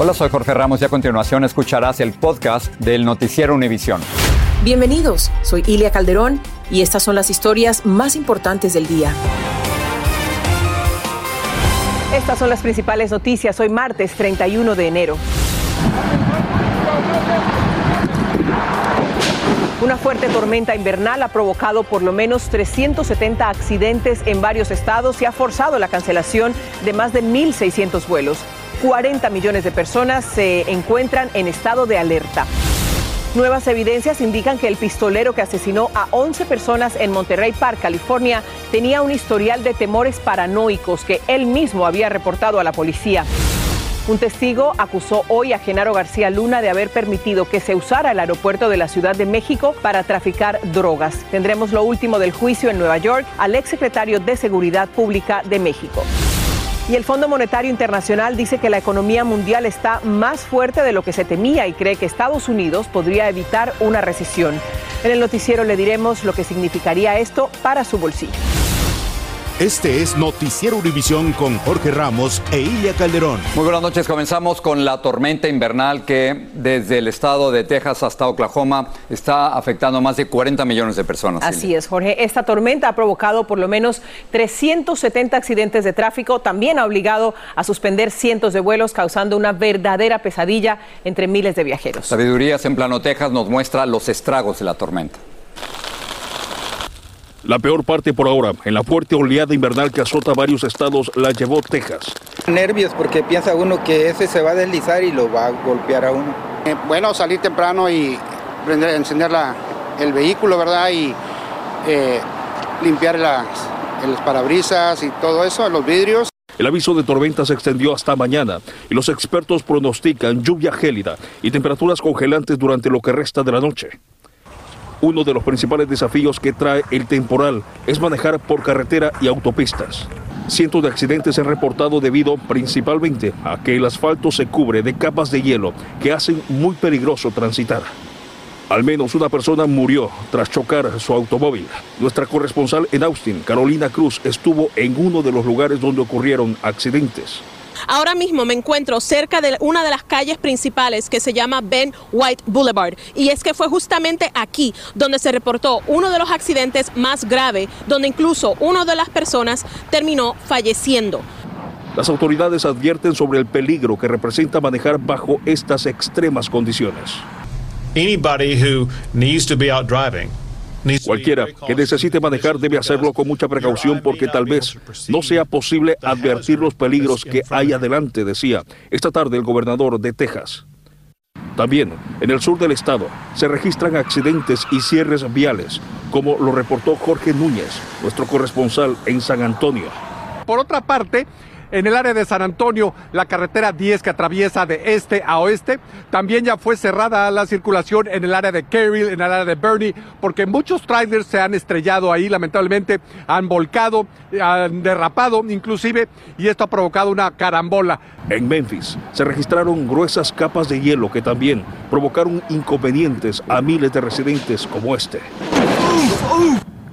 Hola, soy Jorge Ramos y a continuación escucharás el podcast del Noticiero Univisión. Bienvenidos, soy Ilia Calderón y estas son las historias más importantes del día. Estas son las principales noticias hoy martes 31 de enero. Una fuerte tormenta invernal ha provocado por lo menos 370 accidentes en varios estados y ha forzado la cancelación de más de 1.600 vuelos. 40 millones de personas se encuentran en estado de alerta. Nuevas evidencias indican que el pistolero que asesinó a 11 personas en Monterrey Park, California, tenía un historial de temores paranoicos que él mismo había reportado a la policía. Un testigo acusó hoy a Genaro García Luna de haber permitido que se usara el aeropuerto de la Ciudad de México para traficar drogas. Tendremos lo último del juicio en Nueva York al exsecretario de Seguridad Pública de México. Y el Fondo Monetario Internacional dice que la economía mundial está más fuerte de lo que se temía y cree que Estados Unidos podría evitar una recesión. En el noticiero le diremos lo que significaría esto para su bolsillo. Este es Noticiero Univisión con Jorge Ramos e Ilia Calderón. Muy buenas noches. Comenzamos con la tormenta invernal que desde el estado de Texas hasta Oklahoma está afectando a más de 40 millones de personas. Así es, Jorge. Esta tormenta ha provocado por lo menos 370 accidentes de tráfico. También ha obligado a suspender cientos de vuelos, causando una verdadera pesadilla entre miles de viajeros. Sabidurías en Plano, Texas nos muestra los estragos de la tormenta. La peor parte por ahora, en la fuerte oleada invernal que azota varios estados, la llevó Texas. Nervios porque piensa uno que ese se va a deslizar y lo va a golpear a uno. Eh, bueno, salir temprano y prender, encender la, el vehículo, ¿verdad? Y eh, limpiar las, los parabrisas y todo eso, los vidrios. El aviso de tormenta se extendió hasta mañana y los expertos pronostican lluvia gélida y temperaturas congelantes durante lo que resta de la noche. Uno de los principales desafíos que trae el temporal es manejar por carretera y autopistas. Cientos de accidentes se han reportado debido principalmente a que el asfalto se cubre de capas de hielo que hacen muy peligroso transitar. Al menos una persona murió tras chocar su automóvil. Nuestra corresponsal en Austin, Carolina Cruz, estuvo en uno de los lugares donde ocurrieron accidentes. Ahora mismo me encuentro cerca de una de las calles principales que se llama Ben White Boulevard y es que fue justamente aquí donde se reportó uno de los accidentes más graves, donde incluso una de las personas terminó falleciendo. Las autoridades advierten sobre el peligro que representa manejar bajo estas extremas condiciones. Anybody who needs to be out driving Cualquiera que necesite manejar debe hacerlo con mucha precaución porque tal vez no sea posible advertir los peligros que hay adelante, decía esta tarde el gobernador de Texas. También en el sur del estado se registran accidentes y cierres viales, como lo reportó Jorge Núñez, nuestro corresponsal en San Antonio. Por otra parte, en el área de San Antonio, la carretera 10 que atraviesa de este a oeste, también ya fue cerrada la circulación en el área de Caryville, en el área de Bernie, porque muchos trailers se han estrellado ahí, lamentablemente, han volcado, han derrapado inclusive, y esto ha provocado una carambola. En Memphis se registraron gruesas capas de hielo que también provocaron inconvenientes a miles de residentes como este.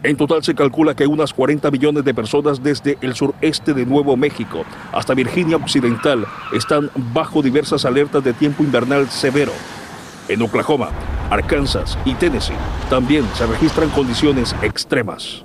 En total se calcula que unas 40 millones de personas desde el sureste de Nuevo México hasta Virginia Occidental están bajo diversas alertas de tiempo invernal severo. En Oklahoma, Arkansas y Tennessee también se registran condiciones extremas.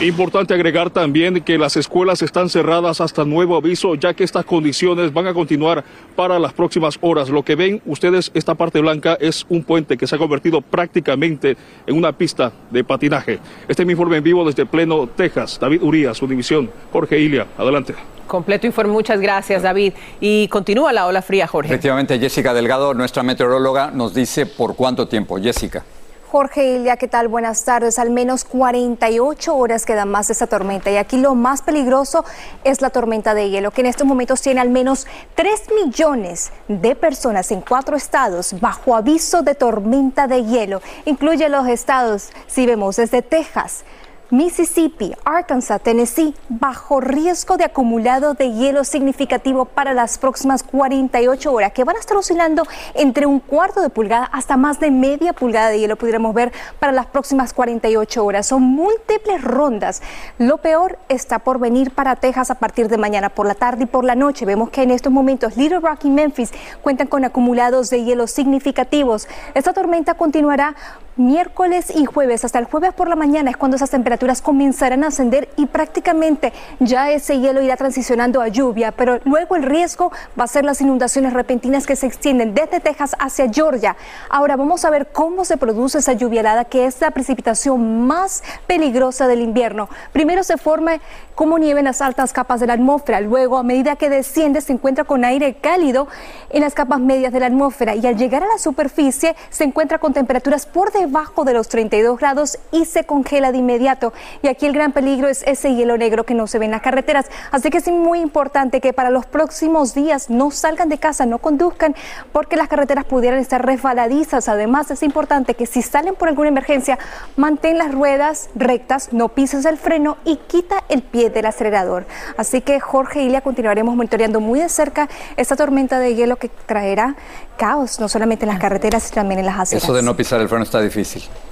Importante agregar también que las escuelas están cerradas hasta nuevo aviso, ya que estas condiciones van a continuar para las próximas horas. Lo que ven ustedes, esta parte blanca es un puente que se ha convertido prácticamente en una pista de patinaje. Este es mi informe en vivo desde Pleno, Texas. David Urias, Univisión. Jorge Ilia, adelante. Completo informe, muchas gracias David. Y continúa la ola fría, Jorge. Efectivamente, Jessica Delgado, nuestra meteoróloga, nos dice por cuánto tiempo. Jessica. Jorge Ilia, ¿qué tal? Buenas tardes. Al menos 48 horas quedan más de esta tormenta y aquí lo más peligroso es la tormenta de hielo, que en estos momentos tiene al menos 3 millones de personas en cuatro estados bajo aviso de tormenta de hielo. Incluye los estados, si vemos, desde Texas, Mississippi, Arkansas, Tennessee, bajo riesgo de acumulado de hielo significativo para las próximas 48 horas, que van a estar oscilando entre un cuarto de pulgada hasta más de media pulgada de hielo, pudiéramos ver, para las próximas 48 horas. Son múltiples rondas. Lo peor está por venir para Texas a partir de mañana por la tarde y por la noche. Vemos que en estos momentos Little Rock y Memphis cuentan con acumulados de hielo significativos. Esta tormenta continuará miércoles y jueves. Hasta el jueves por la mañana es cuando esas temperaturas comenzarán a ascender y prácticamente ya ese hielo irá transicionando a lluvia, pero luego el riesgo va a ser las inundaciones repentinas que se extienden desde Texas hacia Georgia. Ahora vamos a ver cómo se produce esa lluvia helada, que es la precipitación más peligrosa del invierno. Primero se forma como nieve en las altas capas de la atmósfera, luego a medida que desciende se encuentra con aire cálido en las capas medias de la atmósfera y al llegar a la superficie se encuentra con temperaturas por debajo debajo de los 32 grados y se congela de inmediato. Y aquí el gran peligro es ese hielo negro que no se ve en las carreteras. Así que es muy importante que para los próximos días no salgan de casa, no conduzcan, porque las carreteras pudieran estar resbaladizas. Además, es importante que si salen por alguna emergencia, mantén las ruedas rectas, no pises el freno y quita el pie del acelerador. Así que Jorge y Ilia continuaremos monitoreando muy de cerca esta tormenta de hielo que traerá caos, no solamente en las carreteras, sino también en las aceras. Eso de no pisar el freno está difícil.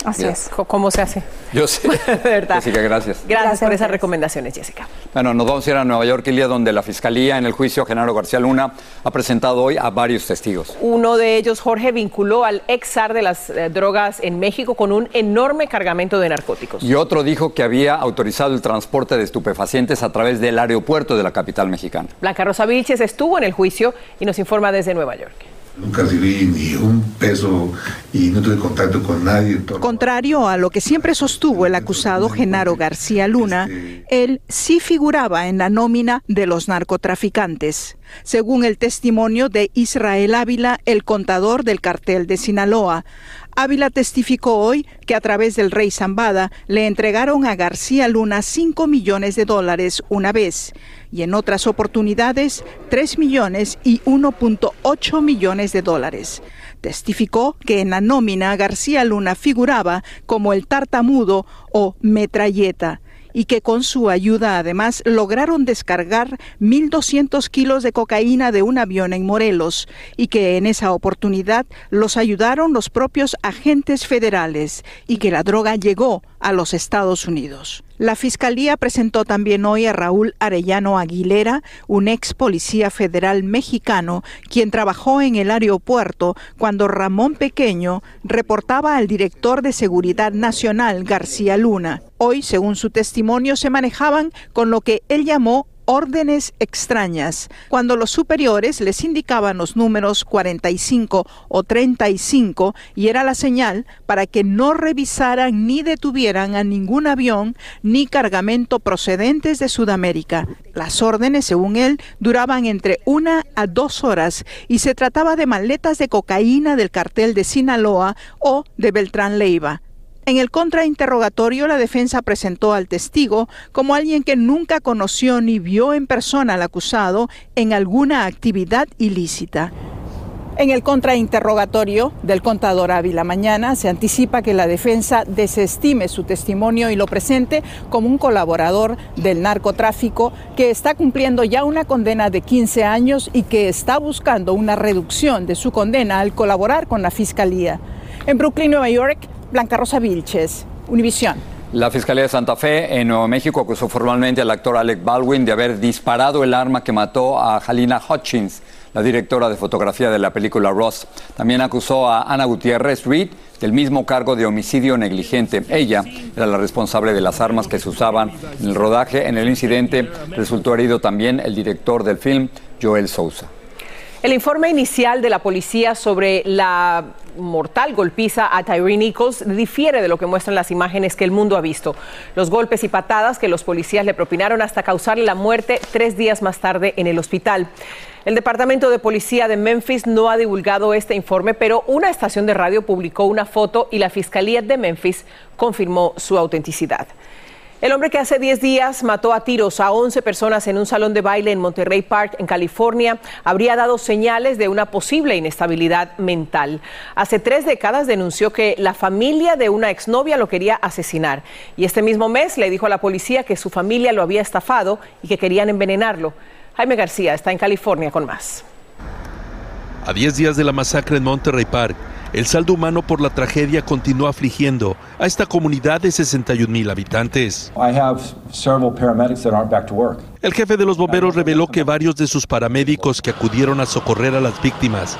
Así es. ¿Cómo se hace? Yo sé. de verdad. Jessica, gracias. Gracias, por esas recomendaciones, Jessica. Bueno, nos vamos a ir a Nueva York, Ilia, donde la Fiscalía en el juicio Genaro García Luna ha presentado hoy a varios testigos. Uno de ellos, Jorge, vinculó al ex zar de las eh, drogas en México con un enorme cargamento de narcóticos. Y otro dijo que había autorizado el transporte de estupefacientes a través del aeropuerto de la capital mexicana. Blanca Rosa Vilches estuvo en el juicio y nos informa desde Nueva York. Nunca recibí ni un peso y no tuve contacto con nadie. Contrario a lo que siempre sostuvo el acusado Genaro García Luna, él sí figuraba en la nómina de los narcotraficantes. Según el testimonio de Israel Ávila, el contador del cartel de Sinaloa, Ávila testificó hoy que a través del rey Zambada le entregaron a García Luna 5 millones de dólares una vez y en otras oportunidades 3 millones y 1.8 millones de dólares. Testificó que en la nómina García Luna figuraba como el tartamudo o metralleta y que con su ayuda además lograron descargar 1.200 kilos de cocaína de un avión en Morelos y que en esa oportunidad los ayudaron los propios agentes federales y que la droga llegó a los Estados Unidos. La Fiscalía presentó también hoy a Raúl Arellano Aguilera, un ex policía federal mexicano, quien trabajó en el aeropuerto cuando Ramón Pequeño reportaba al director de Seguridad Nacional, García Luna. Hoy, según su testimonio, se manejaban con lo que él llamó órdenes extrañas, cuando los superiores les indicaban los números 45 o 35 y era la señal para que no revisaran ni detuvieran a ningún avión ni cargamento procedentes de Sudamérica. Las órdenes, según él, duraban entre una a dos horas y se trataba de maletas de cocaína del cartel de Sinaloa o de Beltrán Leiva. En el contrainterrogatorio, la defensa presentó al testigo como alguien que nunca conoció ni vio en persona al acusado en alguna actividad ilícita. En el contrainterrogatorio del contador Ávila mañana se anticipa que la defensa desestime su testimonio y lo presente como un colaborador del narcotráfico que está cumpliendo ya una condena de 15 años y que está buscando una reducción de su condena al colaborar con la fiscalía. En Brooklyn, Nueva York, Blanca Rosa Vilches, Univisión. La Fiscalía de Santa Fe en Nuevo México acusó formalmente al actor Alec Baldwin de haber disparado el arma que mató a Halina Hutchins, la directora de fotografía de la película Ross. También acusó a Ana Gutiérrez Reed del mismo cargo de homicidio negligente. Ella era la responsable de las armas que se usaban en el rodaje. En el incidente resultó herido también el director del film, Joel Sousa. El informe inicial de la policía sobre la mortal golpiza a Tyree Nichols difiere de lo que muestran las imágenes que el mundo ha visto. Los golpes y patadas que los policías le propinaron hasta causarle la muerte tres días más tarde en el hospital. El Departamento de Policía de Memphis no ha divulgado este informe, pero una estación de radio publicó una foto y la Fiscalía de Memphis confirmó su autenticidad. El hombre que hace 10 días mató a tiros a 11 personas en un salón de baile en Monterrey Park, en California, habría dado señales de una posible inestabilidad mental. Hace tres décadas denunció que la familia de una exnovia lo quería asesinar y este mismo mes le dijo a la policía que su familia lo había estafado y que querían envenenarlo. Jaime García está en California con más. A 10 días de la masacre en Monterrey Park, el saldo humano por la tragedia continúa afligiendo a esta comunidad de 61 mil habitantes. El jefe de los bomberos reveló que varios de sus paramédicos que acudieron a socorrer a las víctimas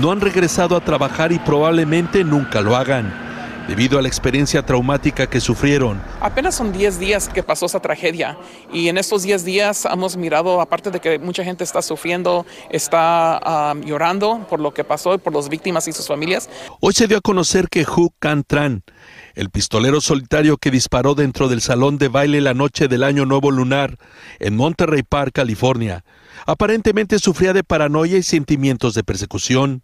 no han regresado a trabajar y probablemente nunca lo hagan debido a la experiencia traumática que sufrieron. Apenas son 10 días que pasó esa tragedia y en estos 10 días hemos mirado, aparte de que mucha gente está sufriendo, está llorando por lo que pasó y por las víctimas y sus familias. Hoy se dio a conocer que Hu Can Tran, el pistolero solitario que disparó dentro del salón de baile la noche del Año Nuevo Lunar en Monterrey Park, California, aparentemente sufría de paranoia y sentimientos de persecución.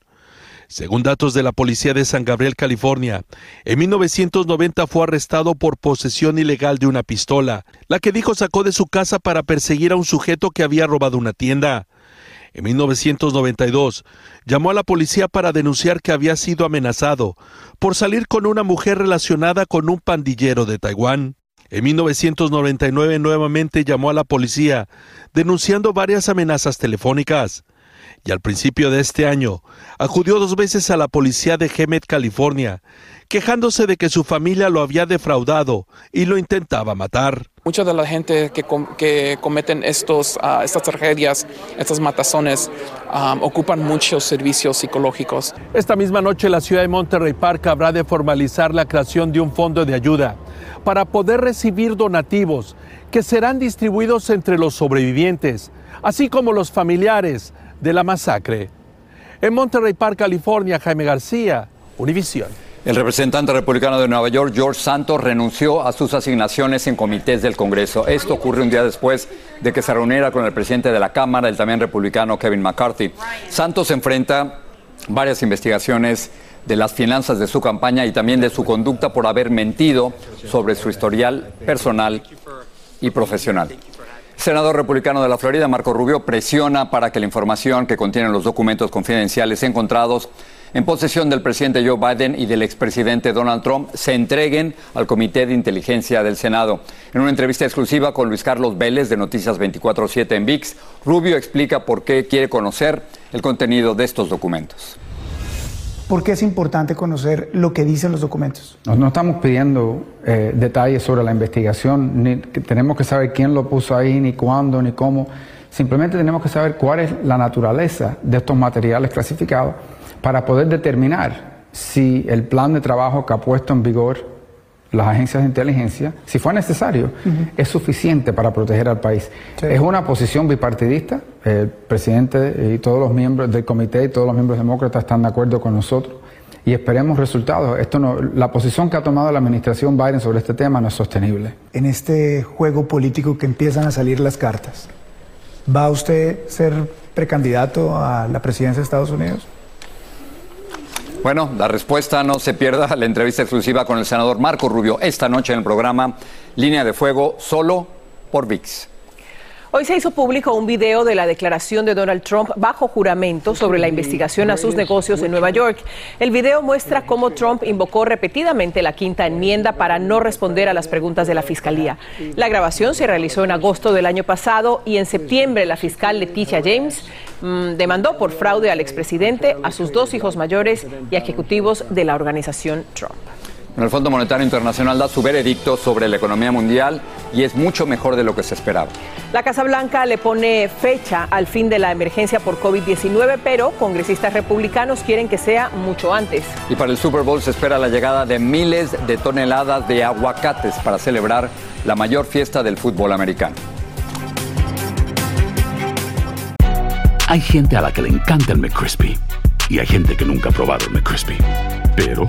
Según datos de la policía de San Gabriel, California, en 1990 fue arrestado por posesión ilegal de una pistola, la que dijo sacó de su casa para perseguir a un sujeto que había robado una tienda. En 1992 llamó a la policía para denunciar que había sido amenazado por salir con una mujer relacionada con un pandillero de Taiwán. En 1999 nuevamente llamó a la policía denunciando varias amenazas telefónicas y al principio de este año acudió dos veces a la policía de Hemet, California, quejándose de que su familia lo había defraudado y lo intentaba matar. Mucha de la gente que, cometen estos, ah, estas tragedias, estas matazones, ah, ocupan muchos servicios psicológicos. Esta misma noche la ciudad de Monterrey Park habrá de formalizar la creación de un fondo de ayuda para poder recibir donativos que serán distribuidos entre los sobrevivientes, así como los familiares de la masacre. En Monterrey Park, California, Jaime García, Univisión. El representante republicano de Nueva York, George Santos, renunció a sus asignaciones en comités del Congreso. Esto ocurre un día después de que se reuniera con el presidente de la Cámara, el también republicano Kevin McCarthy. Santos enfrenta varias investigaciones de las finanzas de su campaña y también de su conducta por haber mentido sobre su historial personal y profesional senador republicano de la Florida, Marco Rubio, presiona para que la información que contienen los documentos confidenciales encontrados en posesión del presidente Joe Biden y del expresidente Donald Trump se entreguen al Comité de Inteligencia del Senado. En una entrevista exclusiva con Luis Carlos Vélez de Noticias 24-7 en VIX, Rubio explica por qué quiere conocer el contenido de estos documentos. ¿Por qué es importante conocer lo que dicen los documentos? No, estamos pidiendo eh, detalles sobre la investigación, ni tenemos que saber quién lo puso ahí, ni cuándo, ni cómo. Simplemente tenemos que saber cuál es la naturaleza de estos materiales clasificados para poder determinar si el plan de trabajo que ha puesto en vigor las agencias de inteligencia, si fue necesario, es suficiente para proteger al país. Es una posición bipartidista, el presidente y todos los miembros del comité y todos los miembros demócratas están de acuerdo con nosotros y esperemos resultados. Esto no, la posición que ha tomado la administración Biden sobre este tema no es sostenible. En este juego político que empiezan a salir las cartas, ¿va usted ser precandidato a la presidencia de Estados Unidos? Bueno, la respuesta no se pierda la entrevista exclusiva con el senador Marco Rubio esta noche en el programa Línea de Fuego, solo por VIX. Hoy se hizo público un video de la declaración de Donald Trump bajo juramento sobre la investigación a sus negocios en Nueva York. El video muestra cómo Trump invocó repetidamente la quinta enmienda para no responder a las preguntas de la fiscalía. La grabación se realizó en agosto del año pasado y en septiembre la fiscal Leticia James mm, demandó por fraude al expresidente, a sus dos hijos mayores y a ejecutivos de la organización Trump. El Fondo Monetario Internacional da su veredicto sobre la economía mundial y es mucho mejor de lo que se esperaba. La Casa Blanca le pone fecha al fin de la emergencia por COVID-19, pero congresistas republicanos quieren que sea mucho antes. Y para el Super Bowl se espera la llegada de miles de toneladas de aguacates para celebrar la mayor fiesta del fútbol americano. Hay gente a la que le encanta el McCrispy y hay gente que nunca ha probado el McCrispy. Pero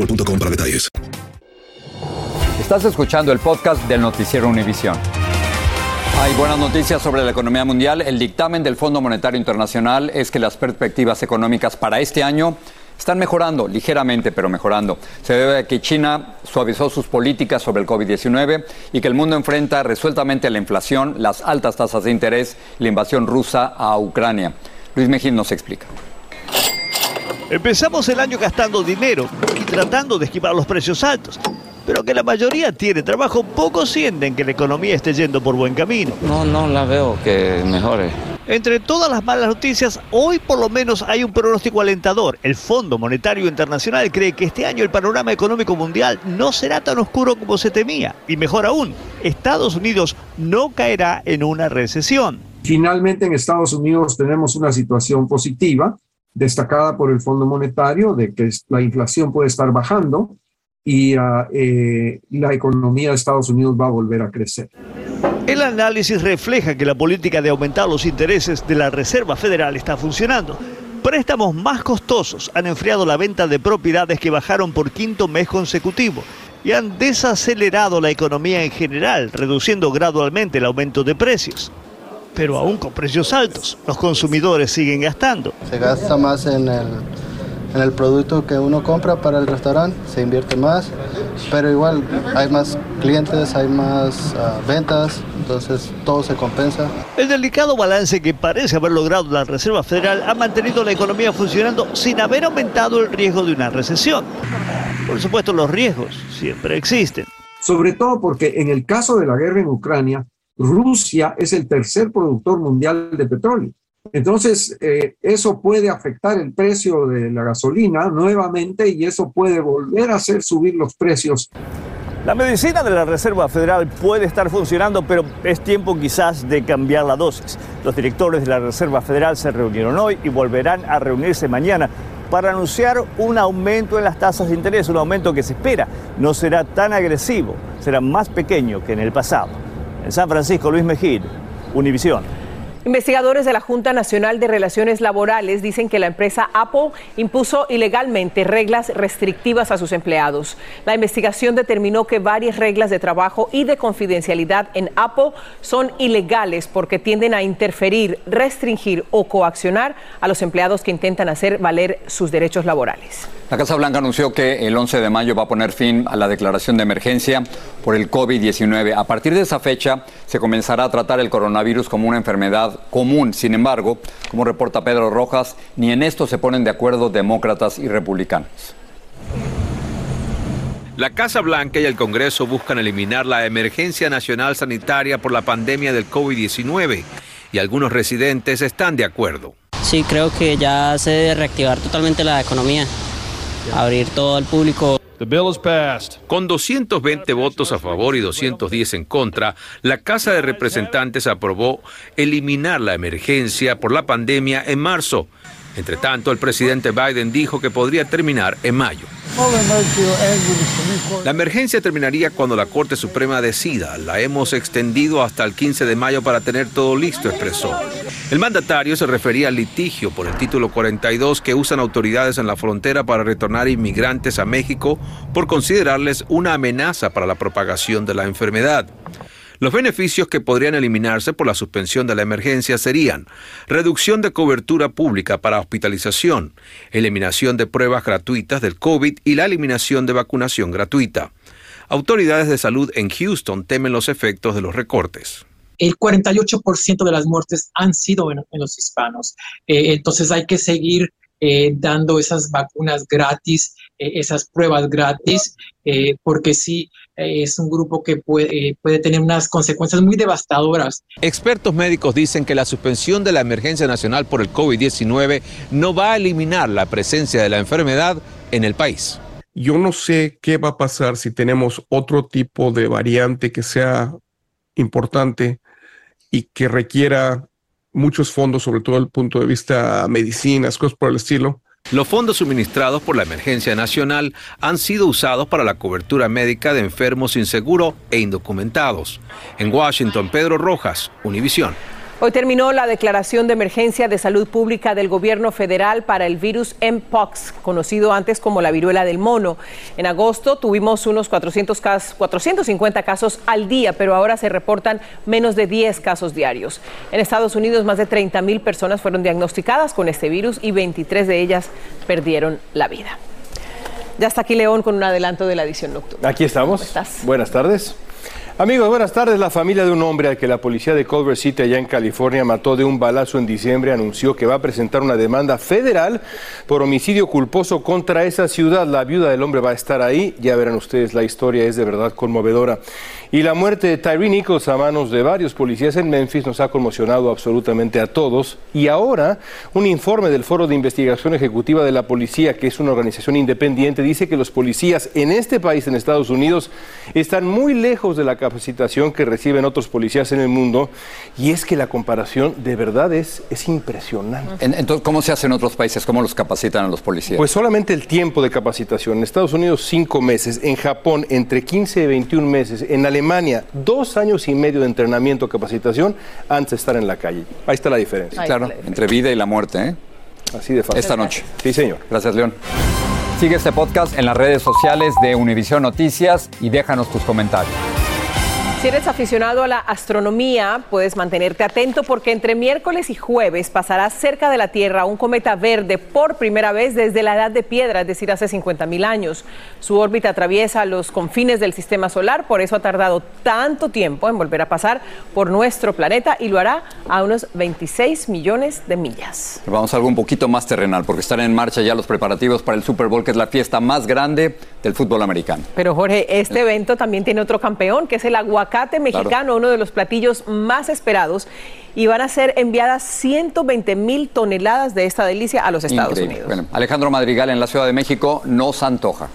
para detalles. Estás escuchando el podcast del noticiero Univisión. Hay buenas noticias sobre la economía mundial. El dictamen del Fondo Monetario Internacional es que las perspectivas económicas para este año están mejorando, ligeramente, pero mejorando. Se debe a que China suavizó sus políticas sobre el COVID-19 y que el mundo enfrenta resueltamente la inflación, las altas tasas de interés y la invasión rusa a Ucrania. Luis Mejín nos explica. Empezamos el año gastando dinero y tratando de esquivar los precios altos. Pero que la mayoría tiene trabajo, pocos sienten que la economía esté yendo por buen camino. No, no la veo que mejore. Entre todas las malas noticias, hoy por lo menos hay un pronóstico alentador. El Fondo Monetario Internacional cree que este año el panorama económico mundial no será tan oscuro como se temía. Y mejor aún, Estados Unidos no caerá en una recesión. Finalmente en Estados Unidos tenemos una situación positiva destacada por el Fondo Monetario de que la inflación puede estar bajando y ah, eh, la economía de Estados Unidos va a volver a crecer. El análisis refleja que la política de aumentar los intereses de la Reserva Federal está funcionando. Préstamos más costosos han enfriado la venta de propiedades que bajaron por quinto mes consecutivo y han desacelerado la economía en general, reduciendo gradualmente el aumento de precios pero aún con precios altos, los consumidores siguen gastando. Se gasta más en el, en el producto que uno compra para el restaurante, se invierte más, pero igual hay más clientes, hay más ah, ventas, entonces todo se compensa. El delicado balance que parece haber logrado la Reserva Federal ha mantenido la economía funcionando sin haber aumentado el riesgo de una recesión. Por supuesto, los riesgos siempre existen. Sobre todo porque en el caso de la guerra en Ucrania, Rusia es el tercer productor mundial de petróleo. Entonces, eh, eso puede afectar el precio de la gasolina nuevamente y eso puede volver a hacer subir los precios. La medicina de la Reserva Federal puede estar funcionando, pero es tiempo quizás de cambiar la dosis. Los directores de la Reserva Federal se reunieron hoy y volverán a reunirse mañana para anunciar un aumento en las tasas de interés, un aumento que se espera no será tan agresivo, será más pequeño que en el pasado. En San Francisco, Luis Mejid, Univisión. Investigadores de la Junta Nacional de Relaciones Laborales dicen que la empresa Apple impuso ilegalmente reglas restrictivas a sus empleados. La investigación determinó que varias reglas de trabajo y de confidencialidad en Apple son ilegales porque tienden a interferir, restringir o coaccionar a los empleados que intentan hacer valer sus derechos laborales. La Casa Blanca anunció que el 11 de mayo va a poner fin a la declaración de emergencia por el COVID-19. A partir de esa fecha se comenzará a tratar el coronavirus como una enfermedad común. Sin embargo, como reporta Pedro Rojas, ni en esto se ponen de acuerdo demócratas y republicanos. La Casa Blanca y el Congreso buscan eliminar la emergencia nacional sanitaria por la pandemia del COVID-19 y algunos residentes están de acuerdo. Sí, creo que ya se debe reactivar totalmente la economía abrir todo al público. Con 220 votos a favor y 210 en contra, la Casa de Representantes aprobó eliminar la emergencia por la pandemia en marzo. Entre tanto, el presidente Biden dijo que podría terminar en mayo. La emergencia terminaría cuando la Corte Suprema decida. La hemos extendido hasta el 15 de mayo para tener todo listo, expresó. El mandatario se refería al litigio por el título 42 que usan autoridades en la frontera para retornar inmigrantes a México por considerarles una amenaza para la propagación de la enfermedad. Los beneficios que podrían eliminarse por la suspensión de la emergencia serían reducción de cobertura pública para hospitalización, eliminación de pruebas gratuitas del COVID y la eliminación de vacunación gratuita. Autoridades de salud en Houston temen los efectos de los recortes el 48% de las muertes han sido en, los hispanos. Eh, entonces hay que seguir eh, dando esas vacunas gratis, eh, esas pruebas gratis, porque sí, es un grupo que puede, puede tener unas consecuencias muy devastadoras. Expertos médicos dicen que la suspensión de la emergencia nacional por el COVID-19 no va a eliminar la presencia de la enfermedad en el país. Yo no sé qué va a pasar si tenemos otro tipo de variante que sea importante y que requiera muchos fondos, sobre todo desde el punto de vista medicinas, cosas por el estilo. Los fondos suministrados por la emergencia nacional han sido usados para la cobertura médica de enfermos sin seguro e indocumentados. En Washington, Pedro Rojas, Univisión. Hoy terminó la declaración de emergencia de salud pública del gobierno federal para el virus Mpox, conocido antes como la viruela del mono. En agosto tuvimos unos 400 casos, 450 casos al día, pero ahora se reportan menos de 10 casos diarios. En Estados Unidos, más de 30 mil personas fueron diagnosticadas con este virus y 23 de ellas perdieron la vida. Ya está aquí León con un adelanto de la edición nocturna. Aquí estamos. Buenas tardes. Amigos, buenas tardes. La familia de un hombre al que la policía de Culver City allá en California mató de un balazo en diciembre anunció que va a presentar una demanda federal por homicidio culposo contra esa ciudad. La viuda del hombre va a estar ahí. Ya verán ustedes, la historia es de verdad conmovedora. Y la muerte de Tyree Nichols a manos de varios policías en Memphis nos ha conmocionado absolutamente a todos. Y ahora, un informe del Foro de Investigación Ejecutiva de la Policía, que es una organización independiente, dice que los policías en este país, en Estados Unidos, están muy lejos de la capacitación que reciben otros policías en el mundo. Y es que la comparación de verdad es, es impresionante. Entonces, ¿cómo se hace en otros países? ¿Cómo los capacitan a los policías? Pues solamente el tiempo de capacitación. En Estados Unidos, cinco meses. En Japón, entre 15 y 21 meses. En Alemania, Alemania, dos años y medio de entrenamiento, capacitación, antes de estar en la calle. Ahí está la diferencia. claro, entre vida y la muerte, ¿eh? Así de fácil. Esta noche. Sí, señor. Gracias, León. Sigue este podcast en las redes sociales de Univision Noticias y déjanos tus comentarios. Si eres aficionado a la astronomía, puedes mantenerte atento porque entre miércoles y jueves pasará cerca de la Tierra un cometa verde por primera vez desde la edad de piedra, es decir, hace 50 mil años. Su órbita atraviesa los confines del sistema solar, por eso ha tardado tanto tiempo en volver a pasar por nuestro planeta y lo hará a unos 26 millones de millas. Vamos a algo un poquito más terrenal, porque están en marcha ya los preparativos para el Super Bowl, que es la fiesta más grande del fútbol americano. Pero Jorge, este evento también tiene otro campeón, que es el aguacate aguacate mexicano, uno de los platillos más esperados, y van a ser enviadas 120 mil toneladas de esta delicia a los Estados Unidos. Bueno, Alejandro Madrigal en la Ciudad de México nos antoja.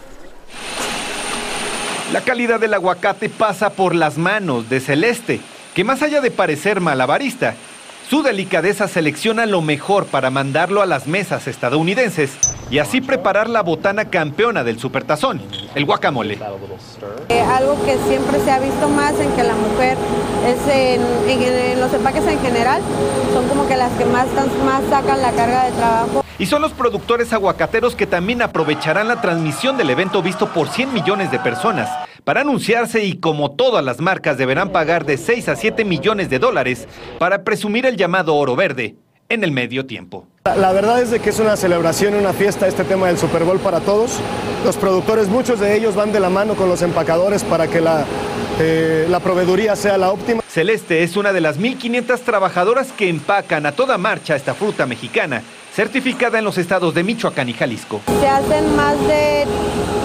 La calidad del aguacate pasa por las manos de Celeste, que más allá de parecer malabarista, su delicadeza selecciona lo mejor para mandarlo a las mesas estadounidenses y así preparar la botana campeona del supertazón, el guacamole. Eh, algo que siempre se ha visto más en que la mujer es en, los empaques en general, son como que las que más, más sacan la carga de trabajo. Y son los productores aguacateros que también aprovecharán la transmisión del evento visto por 100 millones de personas para anunciarse y como todas las marcas deberán pagar de 6 a 7 millones de dólares para presumir el llamado oro verde en el medio tiempo. La verdad es de que es una celebración, una fiesta este tema del Super Bowl para todos. Los productores, muchos de ellos van de la mano con los empacadores para que la, eh, la proveeduría sea la óptima. Celeste es una de las 1.500 trabajadoras que empacan a toda marcha esta fruta mexicana certificada en los estados de Michoacán y Jalisco. Se hacen más de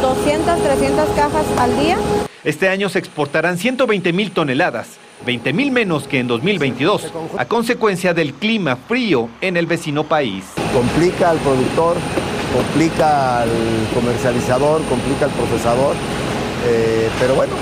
200, 300 cajas al día. Este año se exportarán 120 mil toneladas, 20 mil menos que en 2022, a consecuencia del clima frío en el vecino país. Complica al productor complica al comercializador, complica al procesador, eh, pero bueno,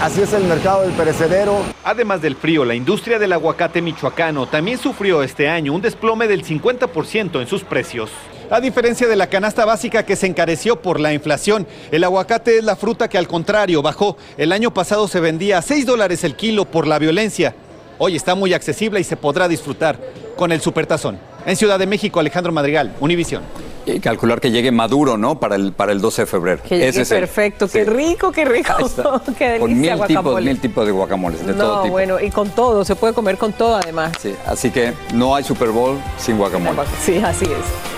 Así es el mercado del perecedero. Además del frío, la industria del aguacate michoacano también sufrió este año un desplome del 50% en sus precios. A diferencia de la canasta básica que se encareció por la inflación, el aguacate es la fruta que al contrario bajó. El año pasado se vendía a 6 dólares el kilo por la violencia. Hoy está muy accesible y se podrá disfrutar con el supertazón. En Ciudad de México, Alejandro Madrigal, Univisión. Y calcular que llegue maduro, ¿no? Para el, para el 12 de febrero. Que llegue perfecto, qué rico, qué rico. qué con delicia mil tipos, guacamole. mil tipos de guacamoles, de no, todo tipo. bueno, y con todo, se puede comer con todo además. Sí, así que no hay Super Bowl sin guacamole. Sí, así es.